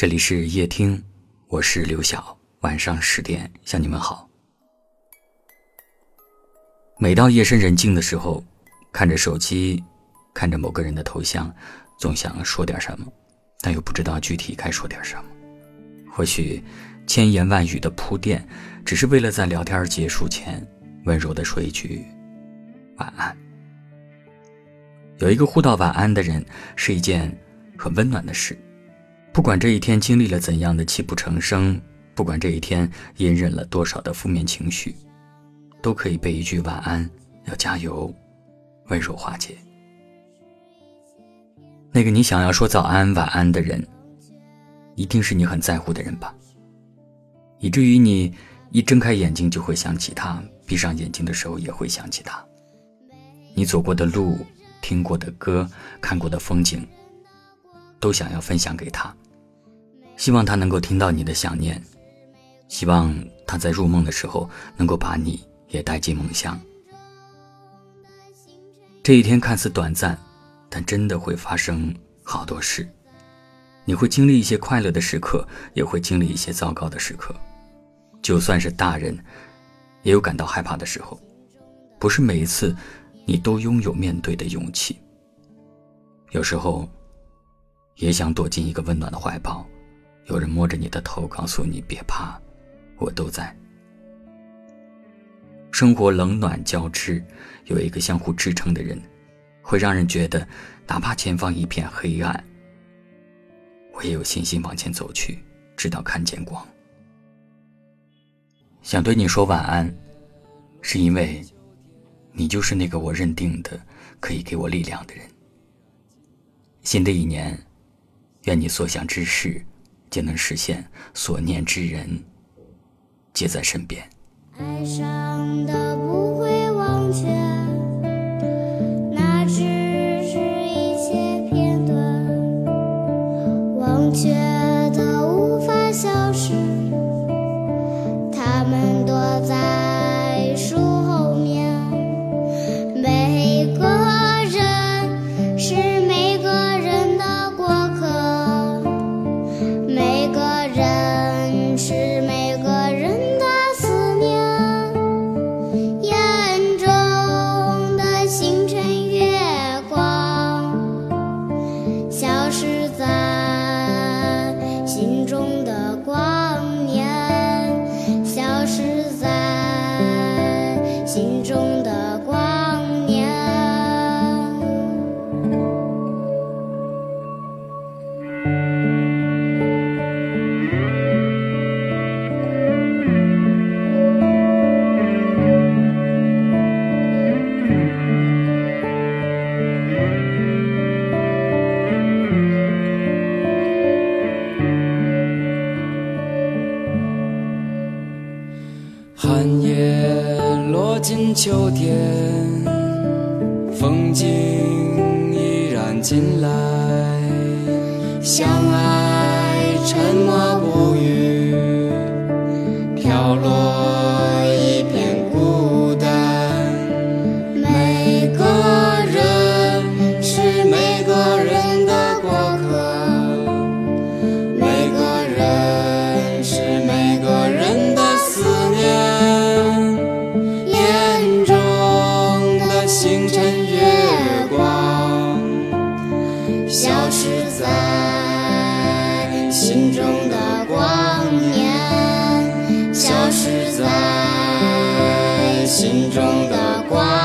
这里是夜听，我是刘晓。晚上十点向你们好。每到夜深人静的时候，看着手机，看着某个人的头像，总想说点什么，但又不知道具体该说点什么。或许千言万语的铺垫，只是为了在聊天结束前温柔的说一句晚安。有一个互道晚安的人，是一件很温暖的事。不管这一天经历了怎样的泣不成声，不管这一天隐忍了多少的负面情绪，都可以被一句晚安，要加油，温柔化解。那个你想要说早安、晚安的人，一定是你很在乎的人吧？以至于你一睁开眼睛就会想起他，闭上眼睛的时候也会想起他。你走过的路、听过的歌、看过的风景，都想要分享给他。希望他能够听到你的想念，希望他在入梦的时候能够把你也带进梦乡。这一天看似短暂，但真的会发生好多事。你会经历一些快乐的时刻，也会经历一些糟糕的时刻。就算是大人，也有感到害怕的时候。不是每一次，你都拥有面对的勇气。有时候，也想躲进一个温暖的怀抱。有人摸着你的头，告诉你别怕，我都在。生活冷暖交织，有一个相互支撑的人，会让人觉得，哪怕前方一片黑暗，我也有信心往前走去，直到看见光。想对你说晚安，是因为，你就是那个我认定的可以给我力量的人。新的一年，愿你所想之事。皆能实现，所念之人皆在身边。爱上的不会忘却，寒叶落进秋天，风景依然进来。相爱沉默星辰月光，消失在心中的光年，消失在心中的光。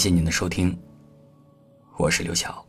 谢您的收听，我是刘晓，